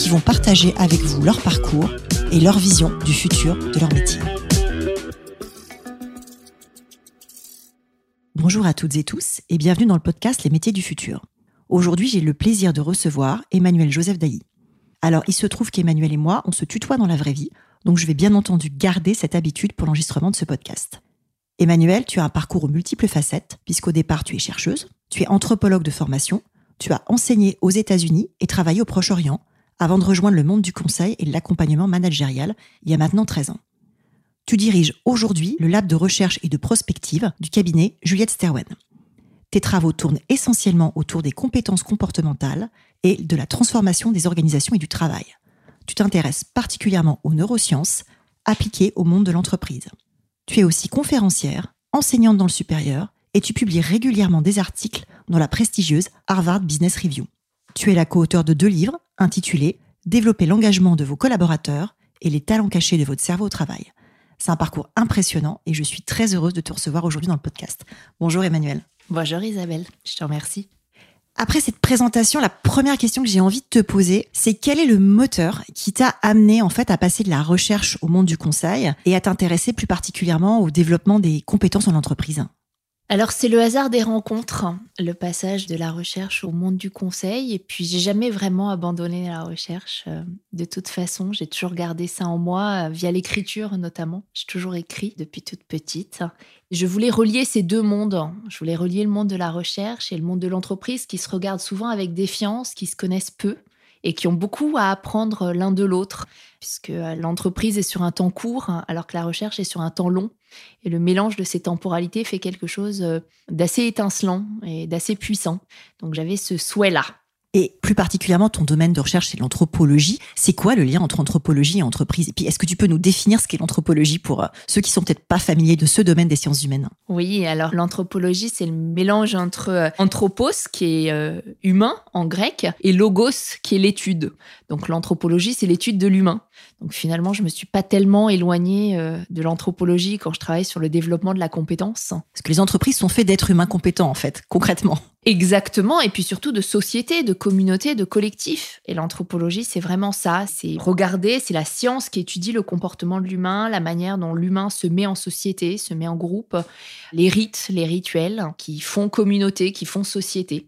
qui vont partager avec vous leur parcours et leur vision du futur de leur métier. Bonjour à toutes et tous et bienvenue dans le podcast Les métiers du futur. Aujourd'hui, j'ai le plaisir de recevoir Emmanuel Joseph Dailly. Alors, il se trouve qu'Emmanuel et moi, on se tutoie dans la vraie vie, donc je vais bien entendu garder cette habitude pour l'enregistrement de ce podcast. Emmanuel, tu as un parcours aux multiples facettes, puisqu'au départ, tu es chercheuse, tu es anthropologue de formation, tu as enseigné aux États-Unis et travaillé au Proche-Orient, avant de rejoindre le monde du conseil et de l'accompagnement managérial il y a maintenant 13 ans. Tu diriges aujourd'hui le lab de recherche et de prospective du cabinet Juliette Sterwen. Tes travaux tournent essentiellement autour des compétences comportementales et de la transformation des organisations et du travail. Tu t'intéresses particulièrement aux neurosciences appliquées au monde de l'entreprise. Tu es aussi conférencière, enseignante dans le supérieur et tu publies régulièrement des articles dans la prestigieuse Harvard Business Review. Tu es la co-auteur de deux livres intitulés Développer l'engagement de vos collaborateurs et les talents cachés de votre cerveau au travail. C'est un parcours impressionnant et je suis très heureuse de te recevoir aujourd'hui dans le podcast. Bonjour Emmanuel. Bonjour Isabelle, je te remercie. Après cette présentation, la première question que j'ai envie de te poser, c'est quel est le moteur qui t'a amené en fait à passer de la recherche au monde du conseil et à t'intéresser plus particulièrement au développement des compétences en entreprise? Alors c'est le hasard des rencontres, le passage de la recherche au monde du conseil. Et puis j'ai jamais vraiment abandonné la recherche. Euh, de toute façon, j'ai toujours gardé ça en moi, euh, via l'écriture notamment. J'ai toujours écrit depuis toute petite. Je voulais relier ces deux mondes. Je voulais relier le monde de la recherche et le monde de l'entreprise qui se regardent souvent avec défiance, qui se connaissent peu et qui ont beaucoup à apprendre l'un de l'autre, puisque euh, l'entreprise est sur un temps court, alors que la recherche est sur un temps long. Et le mélange de ces temporalités fait quelque chose euh, d'assez étincelant et d'assez puissant. Donc j'avais ce souhait-là. Et plus particulièrement, ton domaine de recherche, c'est l'anthropologie. C'est quoi le lien entre anthropologie et entreprise? Et puis, est-ce que tu peux nous définir ce qu'est l'anthropologie pour euh, ceux qui sont peut-être pas familiers de ce domaine des sciences humaines? Oui, alors l'anthropologie, c'est le mélange entre euh, anthropos, qui est euh, humain en grec, et logos, qui est l'étude. Donc l'anthropologie, c'est l'étude de l'humain. Donc finalement, je me suis pas tellement éloignée de l'anthropologie quand je travaille sur le développement de la compétence. Parce que les entreprises sont faites d'êtres humains compétents, en fait, concrètement. Exactement, et puis surtout de société, de communauté, de collectif. Et l'anthropologie, c'est vraiment ça, c'est regarder, c'est la science qui étudie le comportement de l'humain, la manière dont l'humain se met en société, se met en groupe, les rites, les rituels qui font communauté, qui font société.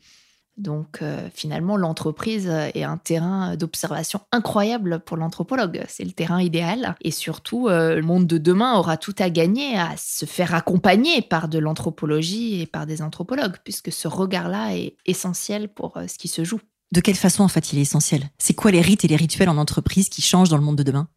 Donc euh, finalement, l'entreprise est un terrain d'observation incroyable pour l'anthropologue. C'est le terrain idéal. Et surtout, euh, le monde de demain aura tout à gagner à se faire accompagner par de l'anthropologie et par des anthropologues, puisque ce regard-là est essentiel pour euh, ce qui se joue. De quelle façon, en fait, il est essentiel? C'est quoi les rites et les rituels en entreprise qui changent dans le monde de demain?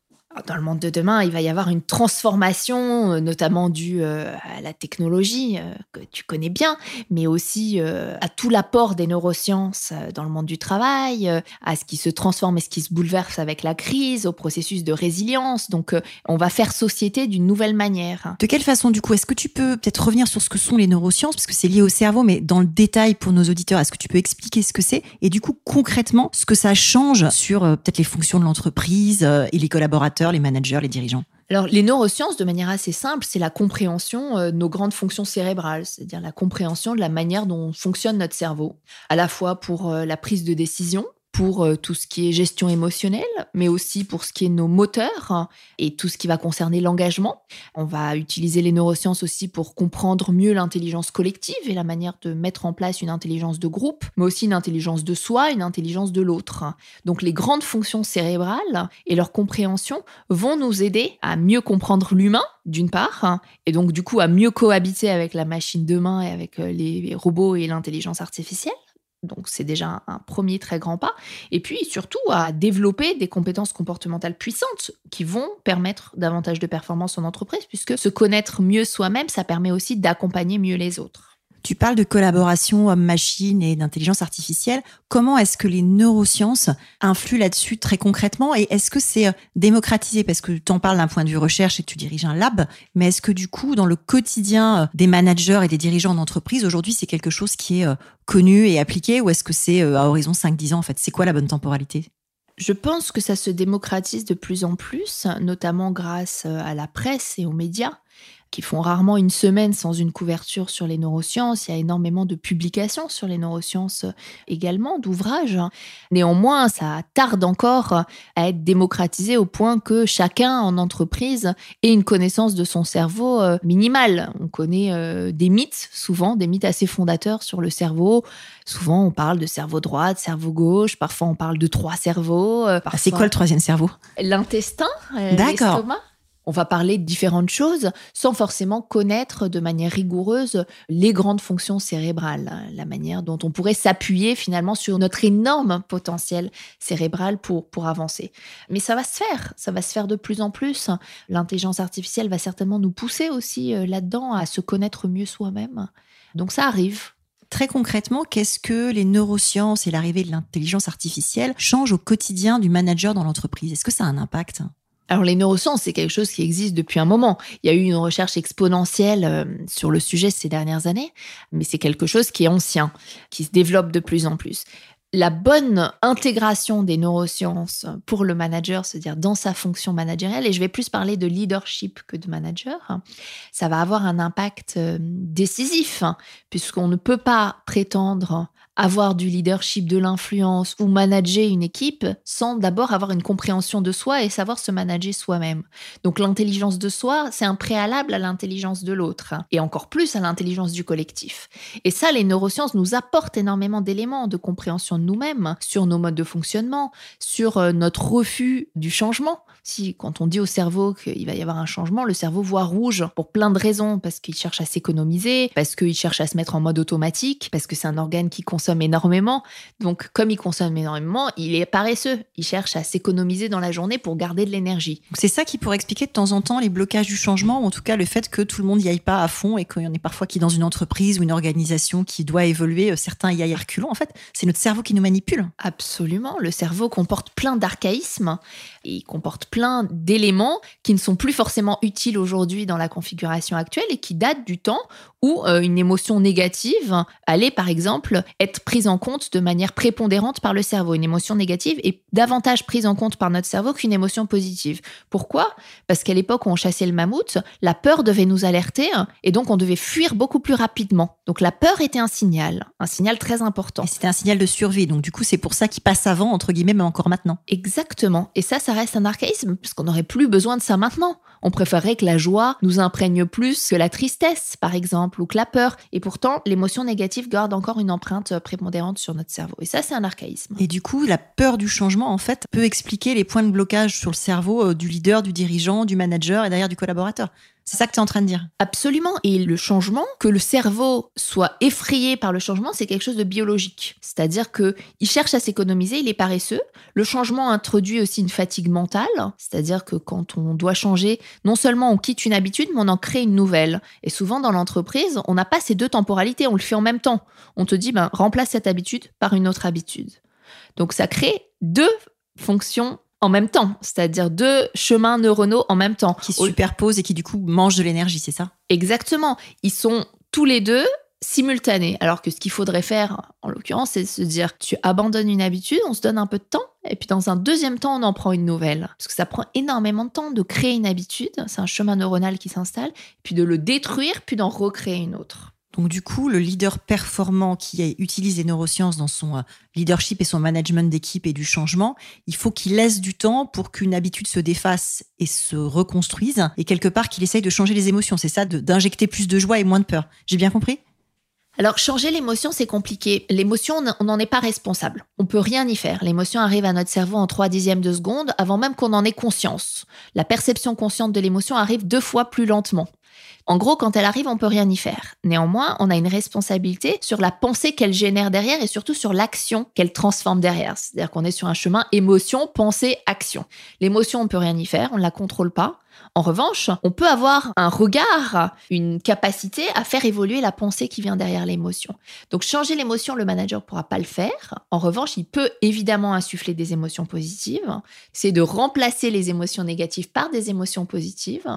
Dans le monde de demain, il va y avoir une transformation, euh, notamment due euh, à la technologie euh, que tu connais bien, mais aussi à tout l'apport des neurosciences dans le monde du travail, à ce qui se transforme et ce qui se bouleverse avec la crise, au processus de résilience. Donc, on va faire société d'une nouvelle manière. De quelle façon, du coup, est-ce que tu peux peut-être revenir sur ce que sont les neurosciences, parce que c'est lié au cerveau, mais dans le détail pour nos auditeurs, est-ce que tu peux expliquer ce que c'est et du coup, concrètement, ce que ça change sur peut-être les fonctions de l'entreprise et les collaborateurs? Les managers, les dirigeants. Alors, les neurosciences, de manière assez simple, c'est la compréhension euh, de nos grandes fonctions cérébrales, c'est-à-dire la compréhension de la manière dont fonctionne notre cerveau, à la fois pour euh, la prise de décision, pour euh, tout ce qui est gestion émotionnelle, mais aussi pour ce qui est nos moteurs et tout ce qui va concerner l'engagement. On va utiliser les neurosciences aussi pour comprendre mieux l'intelligence collective et la manière de mettre en place une intelligence de groupe, mais aussi une intelligence de soi, une intelligence de l'autre. Donc les grandes fonctions cérébrales et leur compréhension vont nous aider à mieux comprendre l'humain, d'une part, et donc du coup à mieux cohabiter avec la machine de main et avec euh, les robots et l'intelligence artificielle. Donc c'est déjà un premier très grand pas. Et puis surtout à développer des compétences comportementales puissantes qui vont permettre davantage de performance en entreprise, puisque se connaître mieux soi-même, ça permet aussi d'accompagner mieux les autres. Tu parles de collaboration homme-machine et d'intelligence artificielle. Comment est-ce que les neurosciences influent là-dessus très concrètement et est-ce que c'est euh, démocratisé? Parce que tu en parles d'un point de vue recherche et que tu diriges un lab, mais est-ce que du coup, dans le quotidien euh, des managers et des dirigeants d'entreprise, aujourd'hui, c'est quelque chose qui est euh, connu et appliqué ou est-ce que c'est à horizon 5-10 ans en fait? C'est quoi la bonne temporalité? Je pense que ça se démocratise de plus en plus, notamment grâce à la presse et aux médias qui font rarement une semaine sans une couverture sur les neurosciences. Il y a énormément de publications sur les neurosciences également, d'ouvrages. Néanmoins, ça tarde encore à être démocratisé au point que chacun en entreprise ait une connaissance de son cerveau euh, minimale. On connaît euh, des mythes, souvent des mythes assez fondateurs sur le cerveau. Souvent, on parle de cerveau droit, de cerveau gauche. Parfois, on parle de trois cerveaux. Euh, ah, c'est quoi le troisième cerveau? L'intestin, l'estomac. On va parler de différentes choses sans forcément connaître de manière rigoureuse les grandes fonctions cérébrales, la manière dont on pourrait s'appuyer finalement sur notre énorme potentiel cérébral pour, pour avancer. Mais ça va se faire, ça va se faire de plus en plus. L'intelligence artificielle va certainement nous pousser aussi euh, là-dedans à se connaître mieux soi-même. Donc ça arrive. Très concrètement, qu'est-ce que les neurosciences et l'arrivée de l'intelligence artificielle changent au quotidien du manager dans l'entreprise? Est-ce que ça a un impact? Alors les neurosciences, c'est quelque chose qui existe depuis un moment. Il y a eu une recherche exponentielle euh, sur le sujet ces dernières années, mais c'est quelque chose qui est ancien, qui se développe de plus en plus. La bonne intégration des neurosciences pour le manager, c'est-à-dire dans sa fonction managériale, et je vais plus parler de leadership que de manager, ça va avoir un impact euh, décisif, hein, puisqu'on ne peut pas prétendre avoir du leadership, de l'influence ou manager une équipe sans d'abord avoir une compréhension de soi et savoir se manager soi-même. Donc l'intelligence de soi, c'est un préalable à l'intelligence de l'autre et encore plus à l'intelligence du collectif. Et ça, les neurosciences nous apportent énormément d'éléments de compréhension de nous-mêmes, sur nos modes de fonctionnement, sur euh, notre refus du changement. Si quand on dit au cerveau qu'il va y avoir un changement, le cerveau voit rouge pour plein de raisons, parce qu'il cherche à s'économiser, parce qu'il cherche à se mettre en mode automatique, parce que c'est un organe qui consomme énormément. Donc, comme il consomme énormément, il est paresseux. Il cherche à s'économiser dans la journée pour garder de l'énergie. C'est ça qui pourrait expliquer de temps en temps les blocages du changement, ou en tout cas le fait que tout le monde n'y aille pas à fond et qu'il y en ait parfois qui, dans une entreprise ou une organisation qui doit évoluer, euh, certains y aillent reculons. En fait, c'est notre cerveau qui nous manipule. Absolument. Le cerveau comporte plein d'archaïsmes il comporte plein d'éléments qui ne sont plus forcément utiles aujourd'hui dans la configuration actuelle et qui datent du temps où euh, une émotion négative allait, par exemple, être prise en compte de manière prépondérante par le cerveau. Une émotion négative est davantage prise en compte par notre cerveau qu'une émotion positive. Pourquoi? Parce qu'à l'époque où on chassait le mammouth, la peur devait nous alerter et donc on devait fuir beaucoup plus rapidement. Donc la peur était un signal, un signal très important. c'était un signal de survie. Donc du coup, c'est pour ça qu'il passe avant, entre guillemets, mais encore maintenant. Exactement. Et ça, ça reste un archaïsme, puisqu'on n'aurait plus besoin de ça maintenant. On préférerait que la joie nous imprègne plus que la tristesse, par exemple, ou que la peur. Et pourtant, l'émotion négative garde encore une empreinte prépondérante sur notre cerveau. Et ça, c'est un archaïsme. Et du coup, la peur du changement, en fait, peut expliquer les points de blocage sur le cerveau euh, du leader, du dirigeant, du manager et derrière du collaborateur. C'est ça que tu es en train de dire Absolument. Et le changement, que le cerveau soit effrayé par le changement, c'est quelque chose de biologique. C'est-à-dire que il cherche à s'économiser, il est paresseux. Le changement introduit aussi une fatigue mentale, c'est-à-dire que quand on doit changer, non seulement on quitte une habitude, mais on en crée une nouvelle. Et souvent dans l'entreprise, on n'a pas ces deux temporalités, on le fait en même temps. On te dit, ben, remplace cette habitude par une autre habitude. Donc ça crée deux fonctions en même temps, c'est-à-dire deux chemins neuronaux en même temps. Qui se superposent et qui du coup mangent de l'énergie, c'est ça? Exactement. Ils sont tous les deux simultanés. Alors que ce qu'il faudrait faire, en l'occurrence, c'est se dire, tu abandonnes une habitude, on se donne un peu de temps, et puis dans un deuxième temps, on en prend une nouvelle. Parce que ça prend énormément de temps de créer une habitude, c'est un chemin neuronal qui s'installe, puis de le détruire, puis d'en recréer une autre. Donc du coup, le leader performant qui utilise les neurosciences dans son euh, leadership et son management d'équipe et du changement, il faut qu'il laisse du temps pour qu'une habitude se défasse et se reconstruise, et quelque part qu'il essaye de changer les émotions. C'est ça, d'injecter plus de joie et moins de peur. J'ai bien compris? Alors, changer l'émotion, c'est compliqué. L'émotion, on n'en est pas responsable. On peut rien y faire. L'émotion arrive à notre cerveau en 3 dixièmes de seconde avant même qu'on en ait conscience. La perception consciente de l'émotion arrive deux fois plus lentement. En gros, quand elle arrive, on peut rien y faire. Néanmoins, on a une responsabilité sur la pensée qu'elle génère derrière et surtout sur l'action qu'elle transforme derrière. C'est-à-dire qu'on est sur un chemin émotion, pensée, action. L'émotion, on peut rien y faire, on ne la contrôle pas. En revanche, on peut avoir un regard, une capacité à faire évoluer la pensée qui vient derrière l'émotion. Donc changer l'émotion, le manager ne pourra pas le faire. En revanche, il peut évidemment insuffler des émotions positives. C'est de remplacer les émotions négatives par des émotions positives.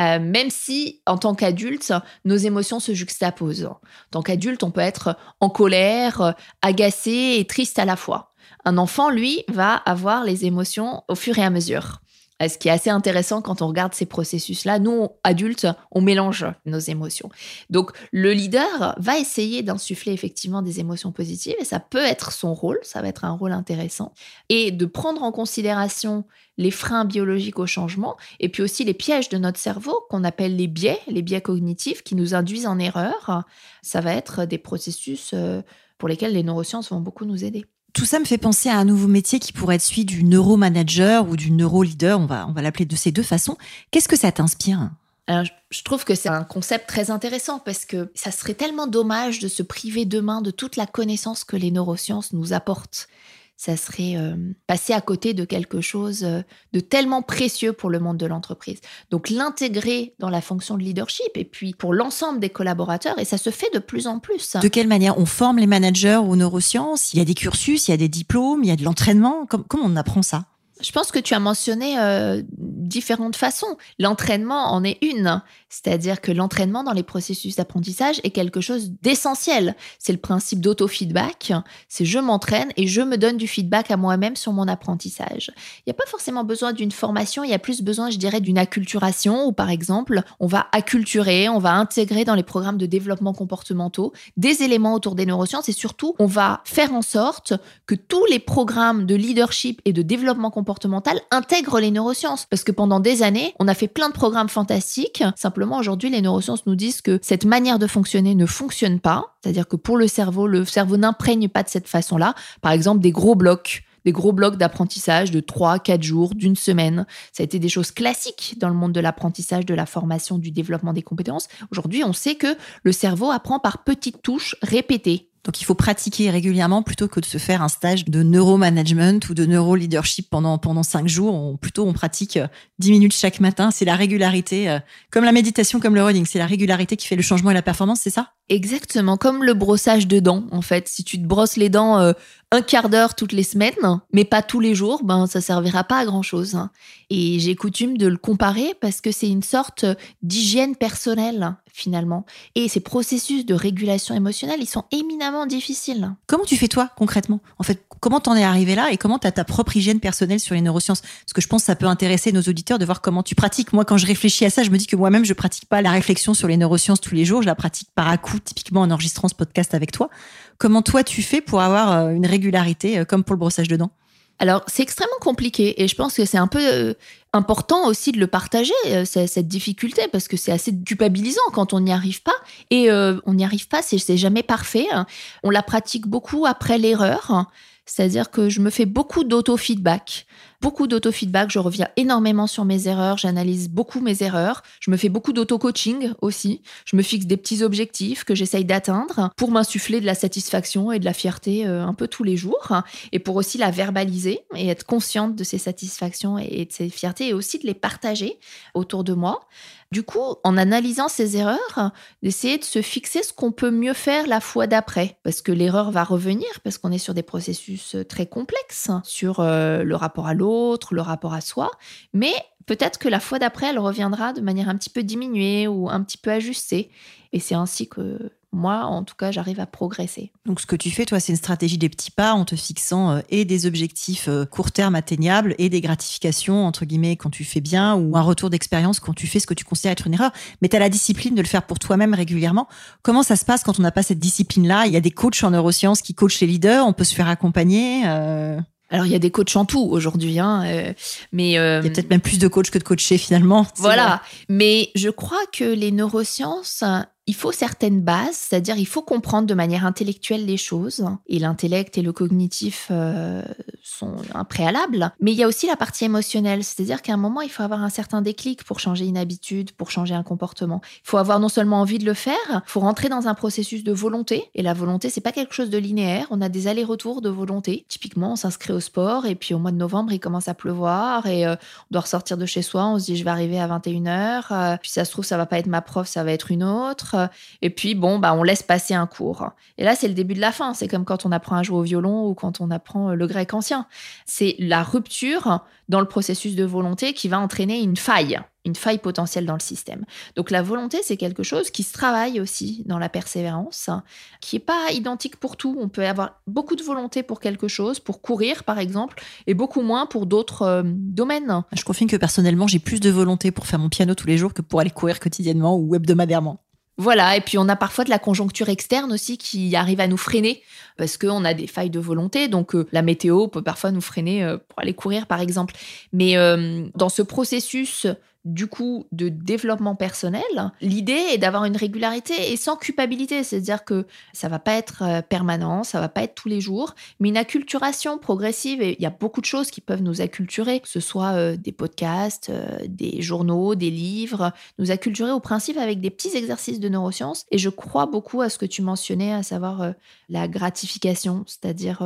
Euh, même si, en tant qu'adulte, nos émotions se juxtaposent. En tant qu'adulte, on peut être en colère, agacé et triste à la fois. Un enfant, lui, va avoir les émotions au fur et à mesure. Euh, ce qui est assez intéressant quand on regarde ces processus-là. Nous, adultes, on mélange nos émotions. Donc, le leader va essayer d'insuffler effectivement des émotions positives et ça peut être son rôle, ça va être un rôle intéressant. Et de prendre en considération les freins biologiques au changement et puis aussi les pièges de notre cerveau qu'on appelle les biais, les biais cognitifs qui nous induisent en erreur. Ça va être des processus euh, pour lesquels les neurosciences vont beaucoup nous aider. Tout ça me fait penser à un nouveau métier qui pourrait être celui du neuromanager ou du neuroleader, on va, on va l'appeler de ces deux façons. Qu'est-ce que ça t'inspire? Je trouve que c'est un concept très intéressant parce que ça serait tellement dommage de se priver demain de toute la connaissance que les neurosciences nous apportent ça serait euh, passer à côté de quelque chose euh, de tellement précieux pour le monde de l'entreprise. Donc l'intégrer dans la fonction de leadership et puis pour l'ensemble des collaborateurs, et ça se fait de plus en plus. De quelle manière on forme les managers aux neurosciences? Il y a des cursus, il y a des diplômes, il y a de l'entraînement? comment on apprend ça? Je pense que tu as mentionné euh, différentes façons. L'entraînement en est une, c'est-à-dire que l'entraînement dans les processus d'apprentissage est quelque chose d'essentiel. C'est le principe d'auto-feedback, c'est je m'entraîne et je me donne du feedback à moi-même sur mon apprentissage. Il n'y a pas forcément besoin d'une formation, il y a plus besoin, je dirais, d'une acculturation où, par exemple, on va acculturer, on va intégrer dans les programmes de développement comportementaux des éléments autour des neurosciences et surtout, on va faire en sorte que tous les programmes de leadership et de développement comportemental comportementale intègre les neurosciences. Parce que pendant des années, on a fait plein de programmes fantastiques. Simplement, aujourd'hui, les neurosciences nous disent que cette manière de fonctionner ne fonctionne pas. C'est-à-dire que pour le cerveau, le cerveau n'imprègne pas de cette façon-là. Par exemple, des gros blocs des gros blocs d'apprentissage de 3, 4 jours, d'une semaine. Ça a été des choses classiques dans le monde de l'apprentissage, de la formation, du développement des compétences. Aujourd'hui, on sait que le cerveau apprend par petites touches répétées. Donc il faut pratiquer régulièrement plutôt que de se faire un stage de neuromanagement ou de neuroleadership pendant pendant cinq jours. On, plutôt on pratique 10 euh, minutes chaque matin. C'est la régularité, euh, comme la méditation, comme le running. C'est la régularité qui fait le changement et la performance, c'est ça? Exactement, comme le brossage de dents en fait. Si tu te brosses les dents euh, un quart d'heure toutes les semaines, mais pas tous les jours, ben ça servira pas à grand chose. Hein. Et j'ai coutume de le comparer parce que c'est une sorte d'hygiène personnelle finalement. Et ces processus de régulation émotionnelle, ils sont éminemment difficiles. Comment tu fais toi concrètement? En fait, comment t'en es arrivé là et comment tu as ta propre hygiène personnelle sur les neurosciences? Parce que je pense que ça peut intéresser nos auditeurs de voir comment tu pratiques. Moi, quand je réfléchis à ça, je me dis que moi-même, je pratique pas la réflexion sur les neurosciences tous les jours. Je la pratique par à coup, typiquement en enregistrant ce podcast avec toi. Comment toi tu fais pour avoir euh, une régularité euh, comme pour le brossage de dents? Alors, c'est extrêmement compliqué et je pense que c'est un peu euh, important aussi de le partager, cette difficulté, parce que c'est assez culpabilisant quand on n'y arrive pas. Et on n'y arrive pas, c'est jamais parfait. Hein. On la pratique beaucoup après l'erreur. C'est-à-dire que je me fais beaucoup d'auto-feedback. Beaucoup d'auto-feedback, je reviens énormément sur mes erreurs, j'analyse beaucoup mes erreurs, je me fais beaucoup d'auto-coaching aussi, je me fixe des petits objectifs que j'essaye d'atteindre pour m'insuffler de la satisfaction et de la fierté euh, un peu tous les jours, et pour aussi la verbaliser et être consciente de ces satisfactions et de ces fiertés et aussi de les partager autour de moi. Du coup, en analysant ces erreurs, d'essayer de se fixer ce qu'on peut mieux faire la fois d'après, parce que l'erreur va revenir, parce qu'on est sur des processus euh, très complexes, sur euh, le rapport à l'autre, le rapport à soi, mais peut-être que la fois d'après, elle reviendra de manière un petit peu diminuée ou un petit peu ajustée. Et c'est ainsi que moi, en tout cas, j'arrive à progresser. Donc, ce que tu fais, toi, c'est une stratégie des petits pas en te fixant euh, et des objectifs euh, court terme atteignables et des gratifications, entre guillemets, quand tu fais bien ou un retour d'expérience quand tu fais ce que tu considères être une erreur. Mais tu as la discipline de le faire pour toi-même régulièrement. Comment ça se passe quand on n'a pas cette discipline-là? Il y a des coachs en neurosciences qui coachent les leaders, on peut se faire accompagner. Euh. Alors, il y a des coachs en tout aujourd'hui, hein, mais... il y a peut-être même plus de coachs que de coachés finalement. Voilà, mais je crois que les neurosciences il faut certaines bases, c'est-à-dire il faut comprendre de manière intellectuelle les choses. Et l'intellect et le cognitif euh, sont un préalable. Mais il y a aussi la partie émotionnelle, c'est-à-dire qu'à un moment, il faut avoir un certain déclic pour changer une habitude, pour changer un comportement. Il faut avoir non seulement envie de le faire, il faut rentrer dans un processus de volonté. Et la volonté, c'est pas quelque chose de linéaire. On a des allers-retours de volonté. Typiquement, on s'inscrit au sport et puis au mois de novembre, il commence à pleuvoir et euh, on doit ressortir de chez soi. On se dit, je vais arriver à 21h. Euh, puis ça se trouve, ça va pas être ma prof, ça va être une autre. et puis bon, bah, on laisse passer un cours. Et là, c'est le début de la fin. C'est comme quand on apprend à jouer au violon ou quand on apprend euh, le grec ancien. C'est la rupture dans le processus de volonté qui va entraîner une faille, une faille potentielle dans le système. Donc la volonté, c'est quelque chose qui se travaille aussi dans la persévérance, qui n'est pas identique pour tout. On peut avoir beaucoup de volonté pour quelque chose, pour courir par exemple, et beaucoup moins pour d'autres euh, domaines. Je confirme que personnellement, j'ai plus de volonté pour faire mon piano tous les jours que pour aller courir quotidiennement ou hebdomadairement. Voilà, et puis on a parfois de la conjoncture externe aussi qui arrive à nous freiner parce qu'on a des failles de volonté. Donc euh, la météo peut parfois nous freiner euh, pour aller courir, par exemple. Mais euh, dans ce processus du coup de développement personnel, l'idée est d'avoir une régularité et sans culpabilité, c'est-à-dire que ça va pas être permanent, ça va pas être tous les jours, mais une acculturation progressive et il y a beaucoup de choses qui peuvent nous acculturer, que ce soit des podcasts, des journaux, des livres, nous acculturer au principe avec des petits exercices de neurosciences et je crois beaucoup à ce que tu mentionnais à savoir la gratification, c'est-à-dire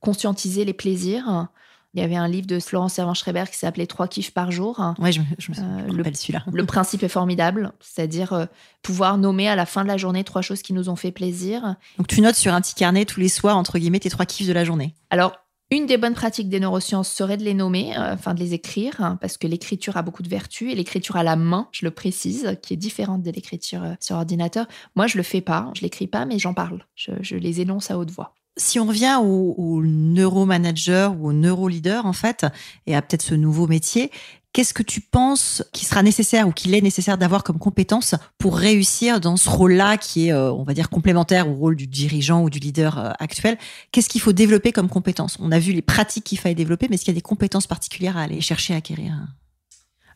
conscientiser les plaisirs il y avait un livre de Florence Servan-Schreiber qui s'appelait Trois kiffs par jour. Oui, je, me, euh, rappelle celui-là. Le principe est formidable, c'est-à-dire euh, pouvoir nommer à la fin de la journée trois choses qui nous ont fait plaisir. Donc tu notes sur un petit carnet tous les soirs, entre guillemets, tes trois kiffs de la journée. Alors, une des bonnes pratiques des neurosciences serait de les nommer, euh, enfin de les écrire, hein, parce que l'écriture a beaucoup de vertus, et l'écriture à la main, je le précise, qui est différente de l'écriture sur ordinateur. Moi, je le fais pas, je l'écris pas, mais j'en parle. je les énonce à haute voix si on revient au, au neuromanager ou au neuroleader, en fait, et à peut-être ce nouveau métier, qu'est-ce que tu penses qu'il sera nécessaire ou qu'il est nécessaire d'avoir comme compétence pour réussir dans ce rôle-là qui est, euh, on va dire, complémentaire au rôle du dirigeant ou du leader euh, actuel? Qu'est-ce qu'il faut développer comme compétence? On a vu les pratiques qu'il fallait développer, mais est-ce qu'il y a des compétences particulières à aller chercher à acquérir?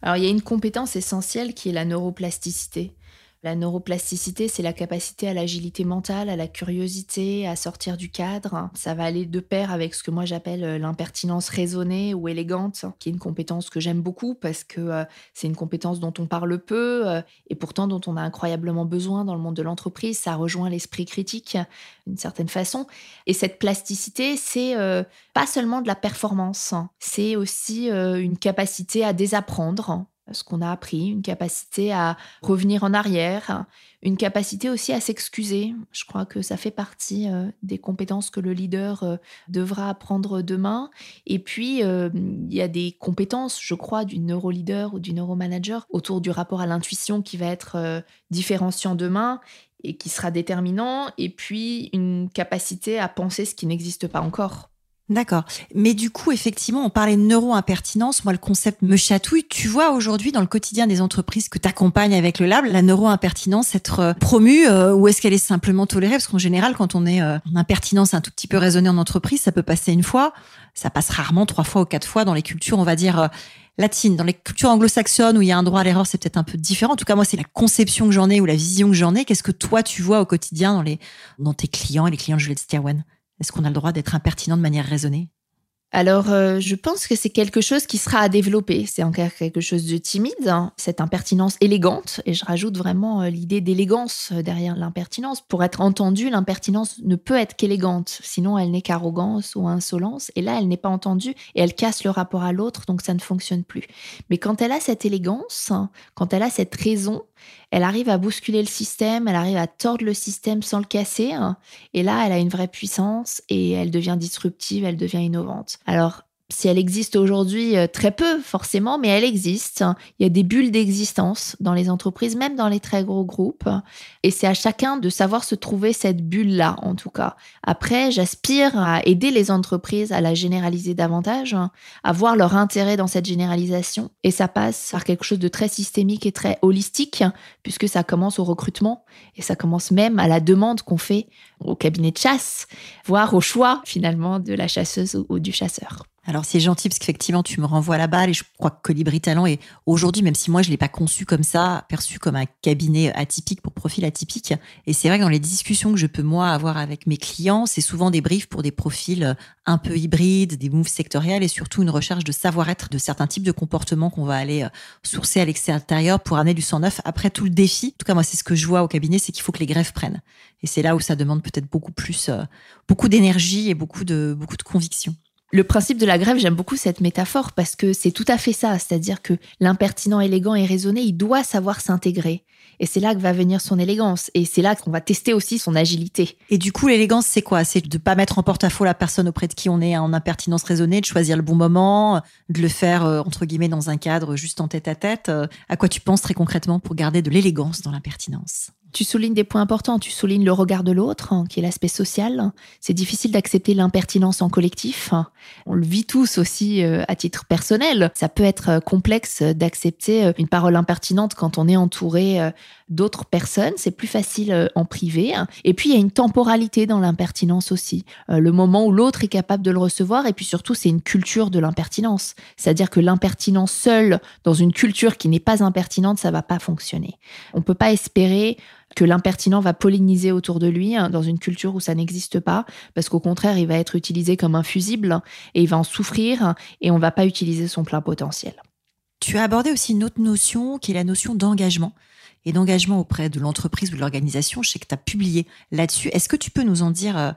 Alors, il y a une compétence essentielle qui est la neuroplasticité. La neuroplasticité, c'est la capacité à l'agilité mentale, à la curiosité, à sortir du cadre. Ça va aller de pair avec ce que moi j'appelle euh, l'impertinence raisonnée ou élégante, qui est une compétence que j'aime beaucoup parce que euh, c'est une compétence dont on parle peu euh, et pourtant dont on a incroyablement besoin dans le monde de l'entreprise. Ça rejoint l'esprit critique d'une certaine façon. Et cette plasticité, c'est pas seulement de la performance, c'est aussi une capacité à désapprendre ce qu'on a appris, une capacité à revenir en arrière, une capacité aussi à s'excuser. Je crois que ça fait partie euh, des compétences que le leader euh, devra apprendre demain. Et puis, euh, il y a des compétences, je crois, du neuroleader ou du neuromanager autour du rapport à l'intuition qui va être différenciant demain et qui sera déterminant. Et puis, une capacité à penser ce qui n'existe pas encore. D'accord. Mais du coup, effectivement, on parlait de neuro-impertinence. Moi, le concept me chatouille. Tu vois aujourd'hui dans le quotidien des entreprises que tu accompagnes avec le lab, la neuro-impertinence être euh, promue euh, ou est-ce qu'elle est simplement tolérée? Parce qu'en général, quand on est euh, en impertinence un tout petit peu raisonnée en entreprise, ça peut passer une fois. Ça passe rarement trois fois ou quatre fois dans les cultures, on va dire, latines. Dans les cultures anglo-saxonnes où il y a un droit à l'erreur, c'est peut-être un peu différent. En tout cas, moi, c'est la conception que j'en ai ou la vision que j'en ai. Qu'est-ce que toi, tu vois au quotidien dans, les, dans tes clients et les clients de Juliette Stierwen est-ce qu'on a le droit d'être impertinent de manière raisonnée? Alors, euh, je pense que c'est quelque chose qui sera à développer. C'est encore quelque chose de timide, hein. cette impertinence élégante. Et je rajoute vraiment euh, l'idée d'élégance derrière l'impertinence. Pour être entendue, l'impertinence ne peut être qu'élégante. Sinon, elle n'est qu'arrogance ou insolence. Et là, elle n'est pas entendue et elle casse le rapport à l'autre, donc ça ne fonctionne plus. Mais quand elle a cette élégance, quand elle a cette raison, elle arrive à bousculer le système, elle arrive à tordre le système sans le casser. Hein. Et là, elle a une vraie puissance et elle devient disruptive, elle devient innovante. Alors, si elle existe aujourd'hui, euh, très peu forcément, mais elle existe. Il y a des bulles d'existence dans les entreprises, même dans les très gros groupes. Et c'est à chacun de savoir se trouver cette bulle-là, en tout cas. Après, j'aspire à aider les entreprises à la généraliser davantage, à voir leur intérêt dans cette généralisation. Et ça passe par quelque chose de très systémique et très holistique, puisque ça commence au recrutement et ça commence même à la demande qu'on fait au cabinet de chasse, voire au choix finalement de la chasseuse ou du chasseur. Alors c'est gentil parce qu'effectivement tu me renvoies la balle et je crois que Colibri Talent est aujourd'hui, même si moi je l'ai pas conçu comme ça, perçu comme un cabinet atypique pour profil atypique. Et c'est vrai que dans les discussions que je peux moi avoir avec mes clients, c'est souvent des briefs pour des profils un peu hybrides, des moves sectoriels et surtout une recherche de savoir-être de certains types de comportements qu'on va aller euh, sourcer à l'extérieur pour amener du sang neuf. Après tout le défi, en tout cas moi c'est ce que je vois au cabinet, c'est qu'il faut que les greffes prennent. Et c'est là où ça demande peut-être beaucoup plus, euh, beaucoup d'énergie et beaucoup de beaucoup de conviction. Le principe de la grève, j'aime beaucoup cette métaphore parce que c'est tout à fait ça. C'est-à-dire que l'impertinent élégant et raisonné, il doit savoir s'intégrer. Et c'est là que va venir son élégance. Et c'est là qu'on va tester aussi son agilité. Et du coup, l'élégance, c'est quoi? C'est de pas mettre en porte-à-faux la personne auprès de qui on est en impertinence raisonnée, de choisir le bon moment, de le faire, euh, entre guillemets, dans un cadre juste en tête à tête. Euh, à quoi tu penses très concrètement pour garder de l'élégance dans l'impertinence? Tu soulignes des points importants. Tu soulignes le regard de l'autre, hein, qui est l'aspect social. C'est difficile d'accepter l'impertinence en collectif. On le vit tous aussi euh, à titre personnel. Ça peut être euh, complexe d'accepter euh, une parole impertinente quand on est entouré d'autres personnes. C'est plus facile en privé. Et puis, il y a une temporalité dans l'impertinence aussi. Le moment où l'autre est capable de le recevoir. Et puis surtout, c'est une culture de l'impertinence. C'est-à-dire que l'impertinence seule, dans une culture qui n'est pas impertinente, ça va pas fonctionner. On peut pas espérer que l'impertinent va polliniser autour de lui hein, dans une culture où ça n'existe pas, parce qu'au contraire, il va être utilisé comme un fusible et il va en souffrir et on va pas utiliser son plein potentiel. Tu as abordé aussi une autre notion qui est la notion d'engagement et d'engagement auprès de l'entreprise ou de l'organisation. Je sais que tu as publié là-dessus. Est-ce que tu peux nous en dire euh,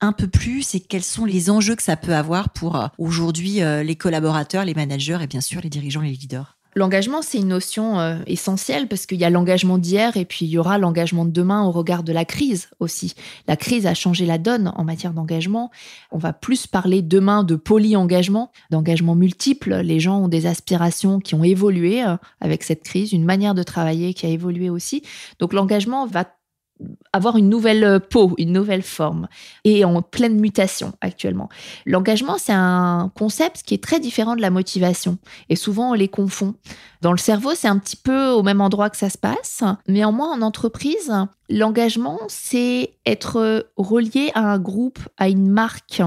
un peu plus et quels sont les enjeux que ça peut avoir pour euh, aujourd'hui euh, les collaborateurs, les managers et bien sûr les dirigeants, les leaders? L'engagement, c'est une notion euh, essentielle parce qu'il y a l'engagement d'hier et puis il y aura l'engagement de demain au regard de la crise aussi. La crise a changé la donne en matière d'engagement. On va plus parler demain de poly-engagement, d'engagement multiple. Les gens ont des aspirations qui ont évolué euh, avec cette crise, une manière de travailler qui a évolué aussi. Donc l'engagement va avoir une nouvelle euh, peau, une nouvelle forme, et en pleine mutation actuellement. L'engagement, c'est un concept qui est très différent de la motivation, et souvent on les confond. Dans le cerveau, c'est un petit peu au même endroit que ça se passe, néanmoins en entreprise, l'engagement, c'est être relié à un groupe, à une marque,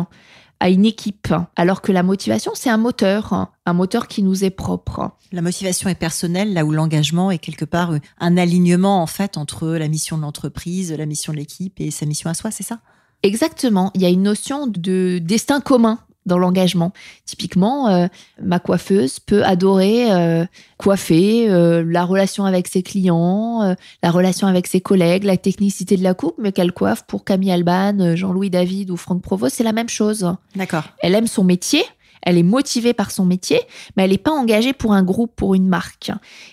à une équipe, alors que la motivation, c'est un moteur, un moteur qui nous est propre. La motivation est personnelle, là où l'engagement est quelque part un alignement en fait entre la mission de l'entreprise, la mission de l'équipe et sa mission à soi, c'est ça? Exactement. Il y a une notion de destin commun dans l'engagement. Typiquement, euh, ma coiffeuse peut adorer euh, coiffer, euh, la relation avec ses clients, la relation avec ses collègues, la technicité de la coupe, mais qu'elle coiffe pour Camille Alban, Jean-Louis David ou Franck Provost, c'est la même chose. D'accord. Elle aime son métier, elle est motivée par son métier, mais elle n'est pas engagée pour un groupe, pour une marque.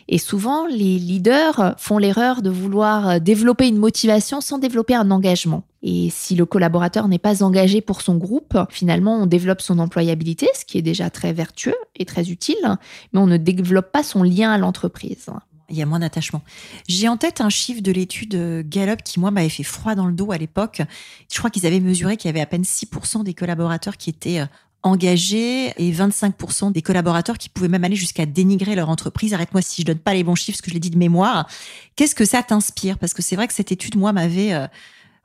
Et souvent, les leaders font l'erreur de vouloir développer une motivation sans développer un engagement. Et si le collaborateur n'est pas engagé pour son groupe, finalement, on développe son employabilité, ce qui est déjà très vertueux et très utile, mais on ne développe pas son lien à l'entreprise. Il y a moins d'attachement. J'ai en tête un chiffre de l'étude Gallup qui, moi, m'avait fait froid dans le dos à l'époque. Je crois qu'ils avaient mesuré qu'il y avait à peine 6% des collaborateurs qui étaient euh, engagés et 25% des collaborateurs qui pouvaient même aller jusqu'à dénigrer leur entreprise. Arrête-moi si je donne pas les bons chiffres, parce que je l'ai dit de mémoire. Qu'est-ce que ça t'inspire? Parce que c'est vrai que cette étude, moi, m'avait, euh,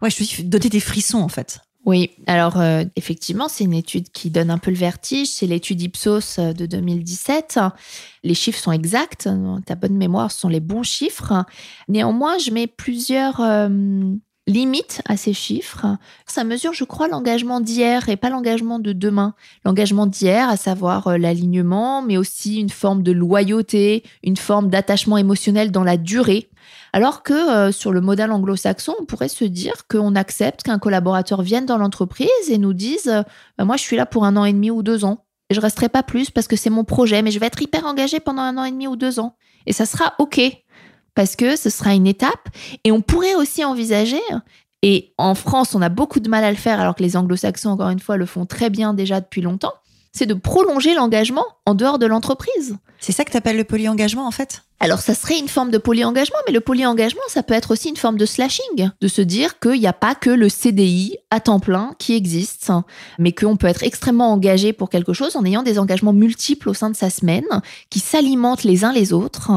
ouais, je te dis, donné des frissons en fait. Oui, alors euh, effectivement, c'est une étude qui donne un peu le vertige. C'est l'étude Ipsos euh, de 2017. Les chiffres sont exacts. Ta bonne mémoire ce sont les bons chiffres. Néanmoins, je mets plusieurs limite à ces chiffres. Ça mesure, je crois, l'engagement d'hier et pas l'engagement de demain. L'engagement d'hier, à savoir euh, l'alignement, mais aussi une forme de loyauté, une forme d'attachement émotionnel dans la durée. Alors que euh, sur le modèle anglo-saxon, on pourrait se dire qu'on accepte qu'un collaborateur vienne dans l'entreprise et nous dise bah, Moi, je suis là pour un an et demi ou deux ans. Et je resterai pas plus parce que c'est mon projet, mais je vais être hyper engagé pendant un an et demi ou deux ans. Et ça sera OK parce que ce sera une étape. Et on pourrait aussi envisager, et en France, on a beaucoup de mal à le faire, alors que les anglo-saxons, encore une fois, le font très bien déjà depuis longtemps, c'est de prolonger l'engagement en dehors de l'entreprise. C'est ça que tu appelles le polyengagement, en fait? Alors, ça serait une forme de polyengagement, mais le polyengagement, ça peut être aussi une forme de slashing, de se dire qu'il n'y a pas que le CDI à temps plein qui existe, mais qu'on peut être extrêmement engagé pour quelque chose en ayant des engagements multiples au sein de sa semaine, qui s'alimentent les uns les autres,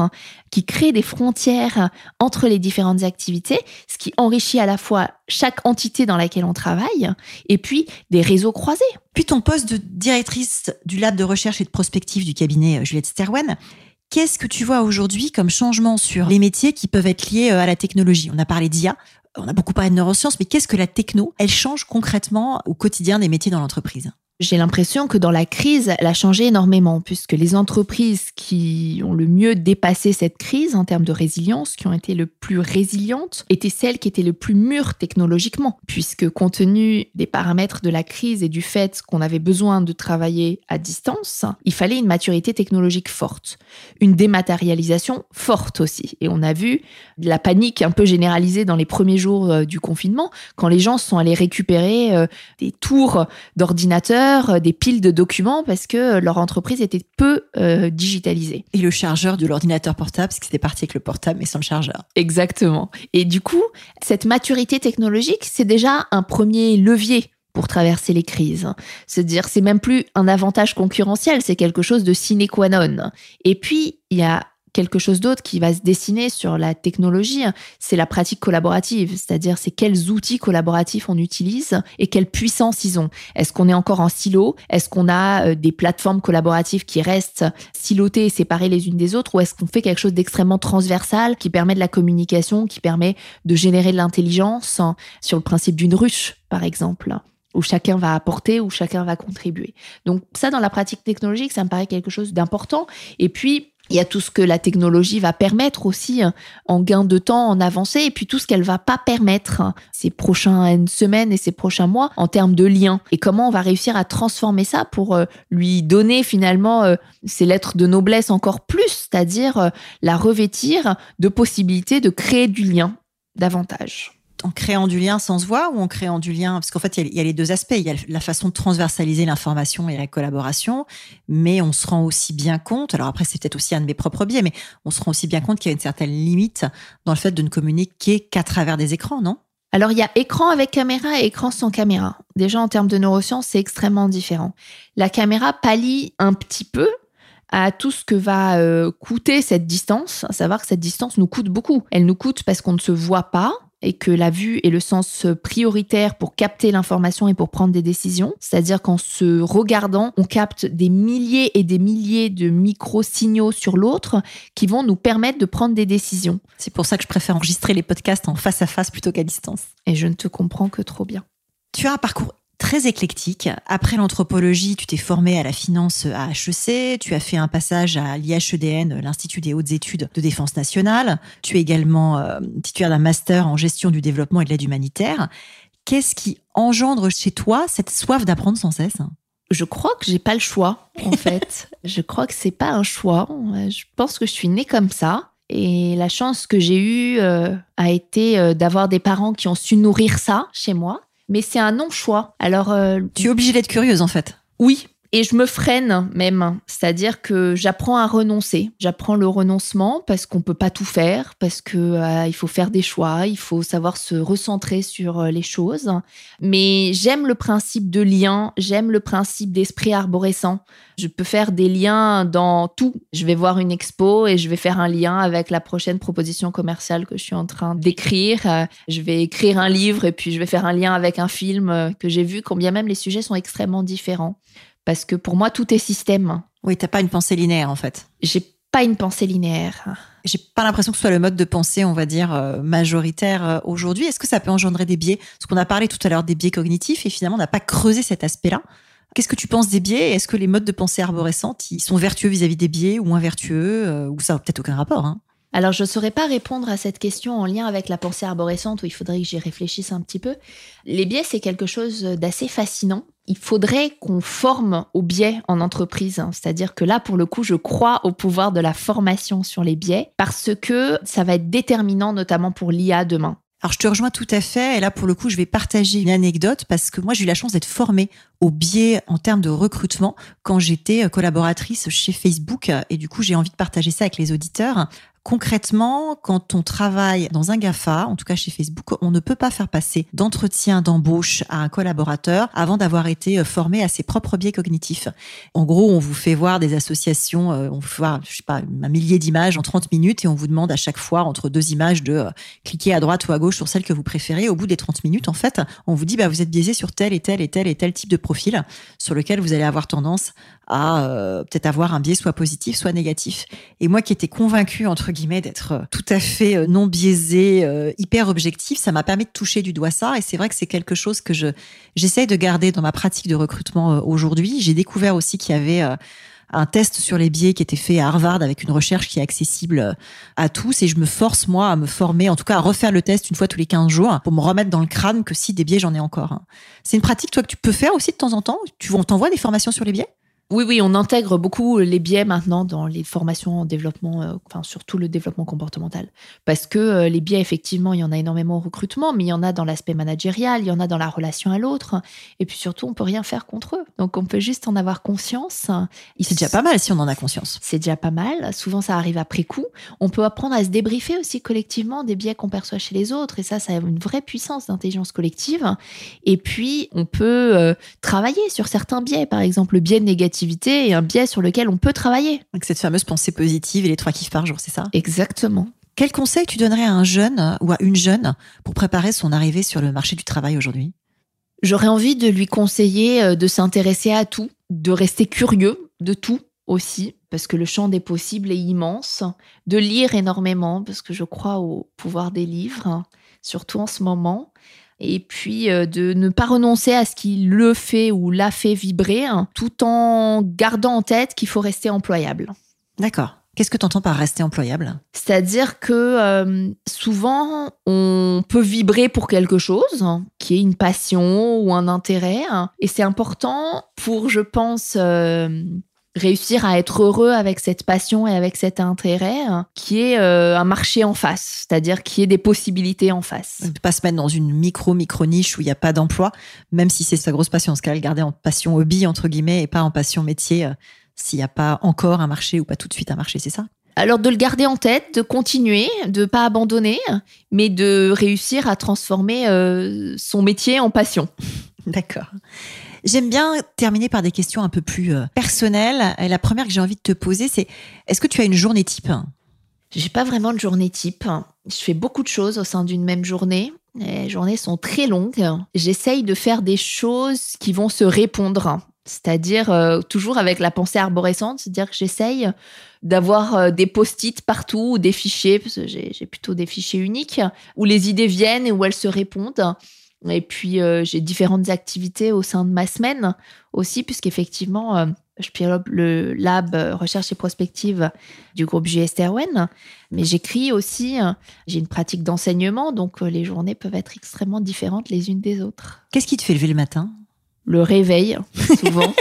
qui créent des frontières entre les différentes activités, ce qui enrichit à la fois chaque entité dans laquelle on travaille, et puis des réseaux croisés. Puis ton poste de directrice du lab de recherche et de prospective du cabinet euh, Juliette Sterwen, qu'est-ce que tu vois aujourd'hui comme changement sur les métiers qui peuvent être liés euh, à la technologie? On a parlé d'IA, on a beaucoup parlé de neurosciences, mais qu'est-ce que la techno, elle change concrètement au quotidien des métiers dans l'entreprise? J'ai l'impression que dans la crise, elle a changé énormément, puisque les entreprises qui ont le mieux dépassé cette crise en termes de résilience, qui ont été le plus résilientes, étaient celles qui étaient le plus mûres technologiquement, puisque compte tenu des paramètres de la crise et du fait qu'on avait besoin de travailler à distance, il fallait une maturité technologique forte, une dématérialisation forte aussi. Et on a vu la panique un peu généralisée dans les premiers jours euh, du confinement, quand les gens sont allés récupérer euh, des tours d'ordinateurs euh, des piles de documents parce que leur entreprise était peu euh, digitalisée. Et le chargeur de l'ordinateur portable, parce que c'était parti avec le portable mais sans le chargeur. Exactement. Et du coup, cette maturité technologique, c'est déjà un premier levier pour traverser les crises. Se dire, c'est même plus un avantage concurrentiel, c'est quelque chose de sine qua non. Et puis, il y a quelque chose d'autre qui va se dessiner sur la technologie, c'est la pratique collaborative, c'est-à-dire c'est quels outils collaboratifs on utilise et quelle puissance ils ont. Est-ce qu'on est encore en silo? Est-ce qu'on a euh, des plateformes collaboratives qui restent silotées et séparées les unes des autres? Ou est-ce qu'on fait quelque chose d'extrêmement transversal qui permet de la communication, qui permet de générer de l'intelligence sur le principe d'une ruche, par exemple où chacun va apporter, où chacun va contribuer? Donc ça, dans la pratique technologique, ça me paraît quelque chose d'important. Et puis, il y a tout ce que la technologie va permettre aussi hein, en gain de temps, en avancée, et puis tout ce qu'elle va pas permettre hein, ces prochaines semaines et ces prochains mois en termes de liens. Et comment on va réussir à transformer ça pour euh, lui donner finalement euh, ces lettres de noblesse encore plus, c'est-à-dire euh, la revêtir de possibilités de créer du lien davantage en créant du lien sans se voir ou en créant du lien Parce qu'en fait, il y, a les deux aspects. Il y a la façon de transversaliser l'information et la collaboration, mais on se rend aussi bien compte, alors après, c'est peut-être aussi un de mes propres biais, mais on se rend aussi bien compte qu'il y a une certaine limite dans le fait de ne communiquer qu'à travers des écrans, non? Alors, il y a écran avec caméra et écran sans caméra. Déjà, en termes de neurosciences, c'est extrêmement différent. La caméra pallie un petit peu à tout ce que va euh, coûter cette distance, à savoir que cette distance nous coûte beaucoup. Elle nous coûte parce qu'on ne se voit pas, et que la vue est le sens prioritaire pour capter l'information et pour prendre des décisions. C'est-à-dire qu'en se regardant, on capte des milliers et des milliers de micro-signaux sur l'autre qui vont nous permettre de prendre des décisions. C'est pour ça que je préfère enregistrer les podcasts en face à face plutôt qu'à distance. Et je ne te comprends que trop bien. Tu as un parcours très éclectique. Après l'anthropologie, tu t'es formé à la finance à HEC, tu as fait un passage à l'IHEDN, l'Institut des hautes études de défense nationale. Tu es également euh, titulaire d'un master en gestion du développement et de l'aide humanitaire. Qu'est-ce qui engendre chez toi cette soif d'apprendre sans cesse? Je crois que j'ai pas le choix, en fait. je crois que c'est pas un choix. Je pense que je suis née comme ça. Et la chance que j'ai eue euh, a été euh, d'avoir des parents qui ont su nourrir ça chez moi mais c'est un non-choix. Alors, euh, tu es obligée d'être curieuse en fait. Oui, et je me freine même, c'est-à-dire que j'apprends à renoncer. J'apprends le renoncement parce qu'on peut pas tout faire, parce que euh, il faut faire des choix, il faut savoir se recentrer sur euh, les choses. Mais j'aime le principe de lien, j'aime le principe d'esprit arborescent. Je peux faire des liens dans tout. Je vais voir une expo et je vais faire un lien avec la prochaine proposition commerciale que je suis en train d'écrire. Euh, je vais écrire un livre et puis je vais faire un lien avec un film que j'ai vu, combien même les sujets sont extrêmement différents parce que pour moi, tout est système. Oui, t'as pas une pensée linéaire en fait. J'ai pas une pensée linéaire. J'ai pas l'impression que ce soit le mode de pensée, on va dire, euh, majoritaire euh, aujourd'hui. Est-ce que ça peut engendrer des biais? Parce qu'on a parlé tout à l'heure des biais cognitifs et finalement, on n'a pas creusé cet aspect-là. Qu'est-ce que tu penses des biais? Est-ce que les modes de pensée arborescentes, ils sont vertueux vis-à-vis des biais ou moins vertueux euh, Ou ça n'a peut-être aucun rapport hein? Alors, je ne saurais pas répondre à cette question en lien avec la pensée arborescente, où il faudrait que j'y réfléchisse un petit peu. Les biais, c'est quelque chose d'assez fascinant. Il faudrait qu'on forme aux biais en entreprise. Hein. C'est-à-dire que là, pour le coup, je crois au pouvoir de la formation sur les biais, parce que ça va être déterminant, notamment pour l'IA demain. Alors je te rejoins tout à fait. Et là, pour le coup, je vais partager une anecdote parce que moi, j'ai eu la chance d'être formée au biais en termes de recrutement quand j'étais collaboratrice chez Facebook. Et du coup, j'ai envie de partager ça avec les auditeurs. Concrètement, quand on travaille dans un GAFA, en tout cas chez Facebook, on ne peut pas faire passer d'entretien d'embauche à un collaborateur avant d'avoir été euh, formé à ses propres biais cognitifs. En gros, on vous fait voir des associations, euh, on vous fait voir, je sais pas, un millier d'images en 30 minutes et on vous demande à chaque fois entre deux images de euh, cliquer à droite ou à gauche sur celle que vous préférez. Au bout des 30 minutes, en fait, on vous dit, bah, vous êtes biaisé sur tel et tel et tel et tel type de profil sur lequel vous allez avoir tendance à peut-être avoir un biais soit positif, soit négatif. Et moi qui étais convaincue, entre guillemets, d'être tout à fait euh, non biaisé, euh, hyper objectif. Ça m'a permis de toucher du doigt ça. Et c'est vrai que c'est quelque chose que je j'essaye de garder dans ma pratique de recrutement euh, aujourd'hui. J'ai découvert aussi qu'il y avait un test sur les biais qui était fait à Harvard avec une recherche qui est accessible à tous et je me force moi à me former, en tout cas à refaire le test une fois tous les 15 jours pour me remettre dans le crâne que si des biais j'en ai encore. C'est une pratique toi que tu peux faire aussi de temps en temps? Tu t'envoies des formations sur les biais? Oui, oui, on intègre beaucoup les biais maintenant dans les formations en développement, euh, enfin surtout le développement comportemental. Parce que euh, les biais, effectivement, il y en a énormément au recrutement, mais il y en a dans l'aspect managérial, il y en a dans la relation à l'autre. Et puis surtout, on peut rien faire contre eux. Donc on peut juste en avoir conscience. C'est déjà pas mal si on en a conscience. C'est déjà pas mal. Souvent, ça arrive après coup. On peut apprendre à se débriefer aussi collectivement des biais qu'on perçoit chez les autres. Et ça, ça a une vraie puissance d'intelligence collective. Et puis, on peut euh, travailler sur certains biais. Par exemple, le biais négatif et un biais sur lequel on peut travailler. Donc cette fameuse pensée positive et les trois kiffs par jour, c'est ça? Exactement. Quel conseil tu donnerais à un jeune ou à une jeune pour préparer son arrivée sur le marché du travail aujourd'hui? J'aurais envie de lui conseiller euh, de s'intéresser à tout, de rester curieux de tout aussi, parce que le champ des possibles est immense, de lire énormément, parce que je crois au pouvoir des livres, surtout en ce moment, et puis euh, de ne pas renoncer à ce qui le fait ou l'a fait vibrer, hein, tout en gardant en tête qu'il faut rester employable. D'accord. Qu'est-ce que tu entends par rester employable? C'est-à-dire que euh, souvent, on peut vibrer pour quelque chose, qui est une passion ou un intérêt, hein, et c'est important pour, je pense, euh, réussir à être heureux avec cette passion et avec cet intérêt hein, qui est euh, un marché en face, c'est-à-dire qui est des possibilités en face. Ne pas se mettre dans une micro micro niche où il n'y a pas d'emploi, même si c'est sa grosse passion. Ce qu'elle garder en passion hobby entre guillemets et pas en passion métier euh, s'il n'y a pas encore un marché ou pas tout de suite un marché, c'est ça? Alors de le garder en tête, de continuer, de pas abandonner, mais de réussir à transformer euh, son métier en passion. D'accord. J'aime bien terminer par des questions un peu plus euh, personnelles. Et la première que j'ai envie de te poser, c'est est-ce que tu as une journée type? J'ai pas vraiment de journée type. Je fais beaucoup de choses au sein d'une même journée. Les journées sont très longues. J'essaye de faire des choses qui vont se répondre. C'est-à-dire euh, toujours avec la pensée arborescente, c'est-à-dire que j'essaye d'avoir euh, des post-it partout ou des fichiers, parce que j'ai plutôt des fichiers uniques, où les idées viennent et où elles se répondent. Et puis, euh, j'ai différentes activités au sein de ma semaine aussi, puisqu'effectivement, euh, je pilote le lab euh, recherche et prospective du groupe JS Terwen. Mais j'écris aussi, j'ai une pratique d'enseignement, donc les journées peuvent être extrêmement différentes les unes des autres. Qu'est-ce qui te fait lever le matin? Le réveil, souvent.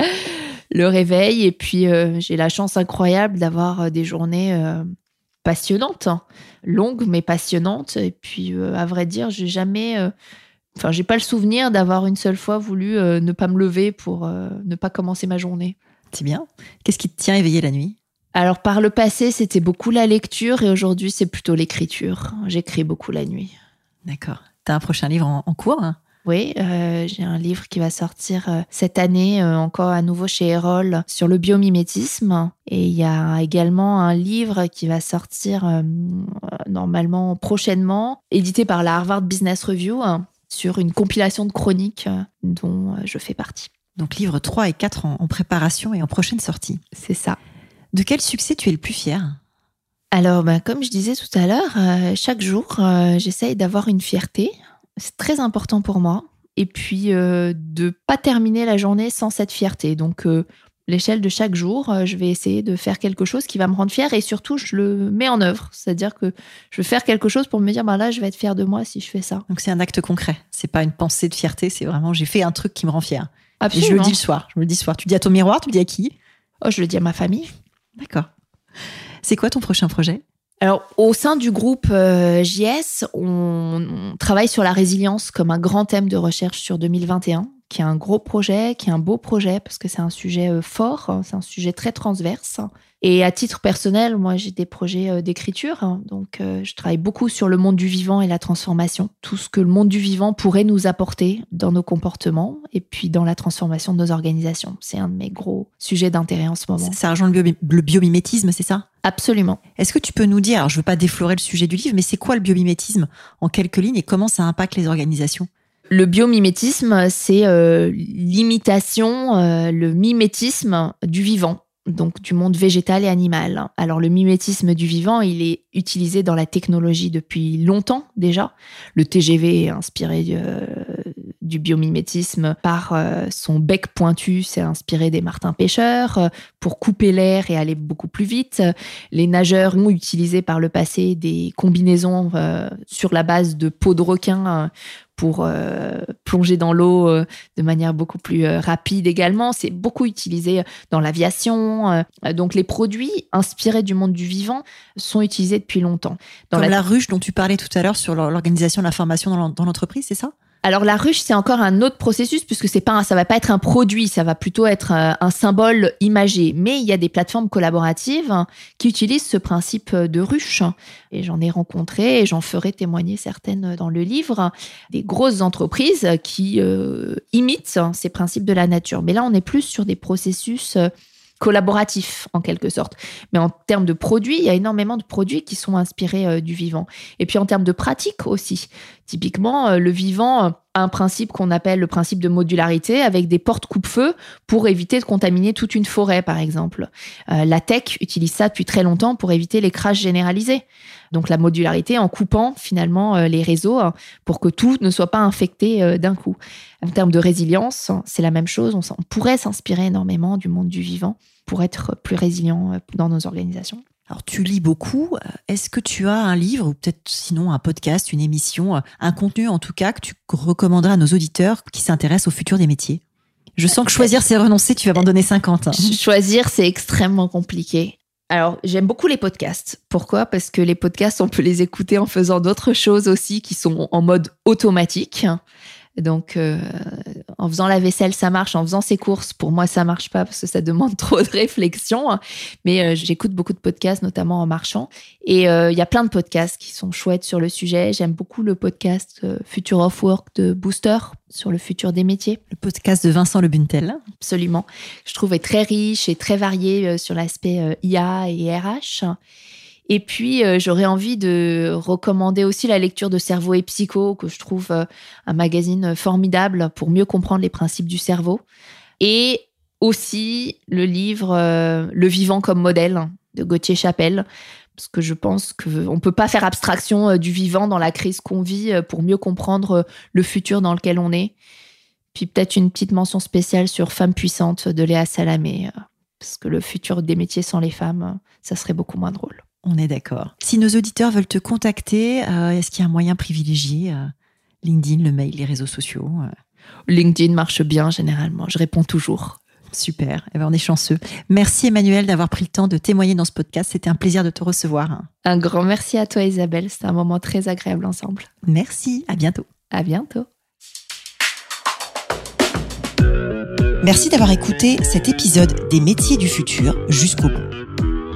le réveil, et puis j'ai la chance incroyable d'avoir des journées passionnante, hein. longue mais passionnante. Et puis, euh, à vrai dire, j'ai jamais. Euh, enfin, j'ai pas le souvenir d'avoir une seule fois voulu euh, ne pas me lever pour ne pas commencer ma journée. C'est bien. Qu'est-ce qui te tient éveillé la nuit? Alors, par le passé, c'était beaucoup la lecture et aujourd'hui, c'est plutôt l'écriture. J'écris beaucoup la nuit. D'accord. Tu as un prochain livre en, cours hein? Oui, euh, j'ai un livre qui va sortir euh, cette année, euh, encore à nouveau chez Erol, sur le biomimétisme. Et il y a également un livre qui va sortir normalement prochainement, édité par la Harvard Business Review, sur une compilation de chroniques dont je fais partie. Donc livre 3 et 4 en, en préparation et en prochaine sortie. C'est ça. De quel succès tu es le plus fier? Alors, bah, comme je disais tout à l'heure, chaque jour, j'essaye d'avoir une fierté c'est très important pour moi. Et puis, euh, de pas terminer la journée sans cette fierté. Donc, euh, l'échelle de chaque jour, euh, je vais essayer de faire quelque chose qui va me rendre fière et surtout, je le mets en œuvre. C'est-à-dire que je veux faire quelque chose pour me dire, bah là, je vais être fière de moi si je fais ça. Donc, c'est un acte concret. C'est pas une pensée de fierté. C'est vraiment, j'ai fait un truc qui me rend fière. Absolument. Et je le dis le soir. Je me le dis le soir. Tu dis à ton miroir, tu le dis à qui? Oh, je le dis à ma famille. D'accord. C'est quoi ton prochain projet? Alors, au sein du groupe euh, JS, on, travaille sur la résilience comme un grand thème de recherche sur 2021 qui est un gros projet, qui est un beau projet, parce que c'est un sujet euh, fort, hein, c'est un sujet très transverse. Et à titre personnel, moi, j'ai des projets euh, d'écriture. Hein. donc, euh, je travaille beaucoup sur le monde du vivant et la transformation. Tout ce que le monde du vivant pourrait nous apporter dans nos comportements et puis dans la transformation de nos organisations. C'est un de mes gros sujets d'intérêt en ce moment. Ça rejoint le, le biomimétisme, c'est ça? Absolument. Est-ce que tu peux nous dire, alors je veux pas déflorer le sujet du livre, mais c'est quoi le biomimétisme en quelques lignes et comment ça impacte les organisations? Le biomimétisme, c'est euh, l'imitation, euh, le mimétisme du vivant donc du monde végétal et animal. Alors le mimétisme du vivant, il est utilisé dans la technologie depuis longtemps déjà. Le TGV est inspiré euh, du biomimétisme par euh, son bec pointu, c'est inspiré des martins pêcheurs euh, pour couper l'air et aller beaucoup plus vite. Les nageurs ont utilisé par le passé des combinaisons sur la base de peau de requin pour euh, plonger dans l'eau euh, de manière beaucoup plus euh, rapide également. C'est beaucoup utilisé dans l'aviation. donc les produits inspirés du monde du vivant sont utilisés depuis longtemps. Dans Comme la... ruche dont tu parlais tout à l'heure sur l'organisation de la formation dans l'entreprise, c'est ça? Alors la ruche, c'est encore un autre processus puisque c'est pas, ça va pas être un produit, ça va plutôt être euh, un symbole imagé. Mais il y a des plateformes collaboratives qui utilisent ce principe de ruche. Et j'en ai rencontré et j'en ferai témoigner certaines dans le livre des grosses entreprises qui euh, imitent ces principes de la nature. Mais là, on est plus sur des processus euh, collaboratif en quelque sorte. Mais en termes de produits, il y a énormément de produits qui sont inspirés euh, du vivant. Et puis en termes de pratique aussi. Typiquement, euh, le vivant a un principe qu'on appelle le principe de modularité avec des portes coupe-feu pour éviter de contaminer toute une forêt, par exemple. Euh, la tech utilise ça depuis très longtemps pour éviter les crashs généralisés. Donc la modularité en coupant finalement les réseaux pour que tout ne soit pas infecté d'un coup. En termes de résilience, c'est la même chose. On, pourrait s'inspirer énormément du monde du vivant pour être plus résilient euh, dans nos organisations. Alors tu lis beaucoup. Est-ce que tu as un livre ou peut-être sinon un podcast, une émission, euh, un contenu en tout cas que tu recommanderais à nos auditeurs qui s'intéressent au futur des métiers? Je sens que choisir c'est renoncer, tu vas m'en donner 50. Hein. Choisir c'est extrêmement compliqué. Alors, j'aime beaucoup les podcasts. Pourquoi? Parce que les podcasts, on peut les écouter en faisant d'autres choses aussi qui sont en mode automatique. Donc, euh, en faisant la vaisselle, ça marche. En faisant ses courses, pour moi, ça marche pas parce que ça demande trop de réflexion. Mais euh, j'écoute beaucoup de podcasts, notamment en marchant. Et euh, il y a plein de podcasts qui sont chouettes sur le sujet. J'aime beaucoup le podcast Future of Work de Booster sur le futur des métiers. Le podcast de Vincent Lebuntel. Absolument. Je trouve très riche et très varié sur l'aspect IA et RH. Et puis, euh, j'aurais envie de recommander aussi la lecture de Cerveau et Psycho, que je trouve euh, un magazine formidable pour mieux comprendre les principes du cerveau. Et aussi le livre euh, Le vivant comme modèle de Gauthier Chapelle, parce que je pense qu'on ne peut pas faire abstraction du vivant dans la crise qu'on vit pour mieux comprendre le futur dans lequel on est. Puis peut-être une petite mention spéciale sur Femmes puissantes de Léa Salamé, parce que le futur des métiers sans les femmes, ça serait beaucoup moins drôle. On est d'accord. Si nos auditeurs veulent te contacter, euh, est-ce qu'il y a un moyen privilégié euh, LinkedIn, le mail, les réseaux sociaux euh? LinkedIn marche bien généralement. Je réponds toujours. Super. Eh ben, on est chanceux. Merci Emmanuel d'avoir pris le temps de témoigner dans ce podcast. C'était un plaisir de te recevoir. Un grand merci à toi Isabelle. C'était un moment très agréable ensemble. Merci. À bientôt. À bientôt. Merci d'avoir écouté cet épisode des métiers du futur jusqu'au bout.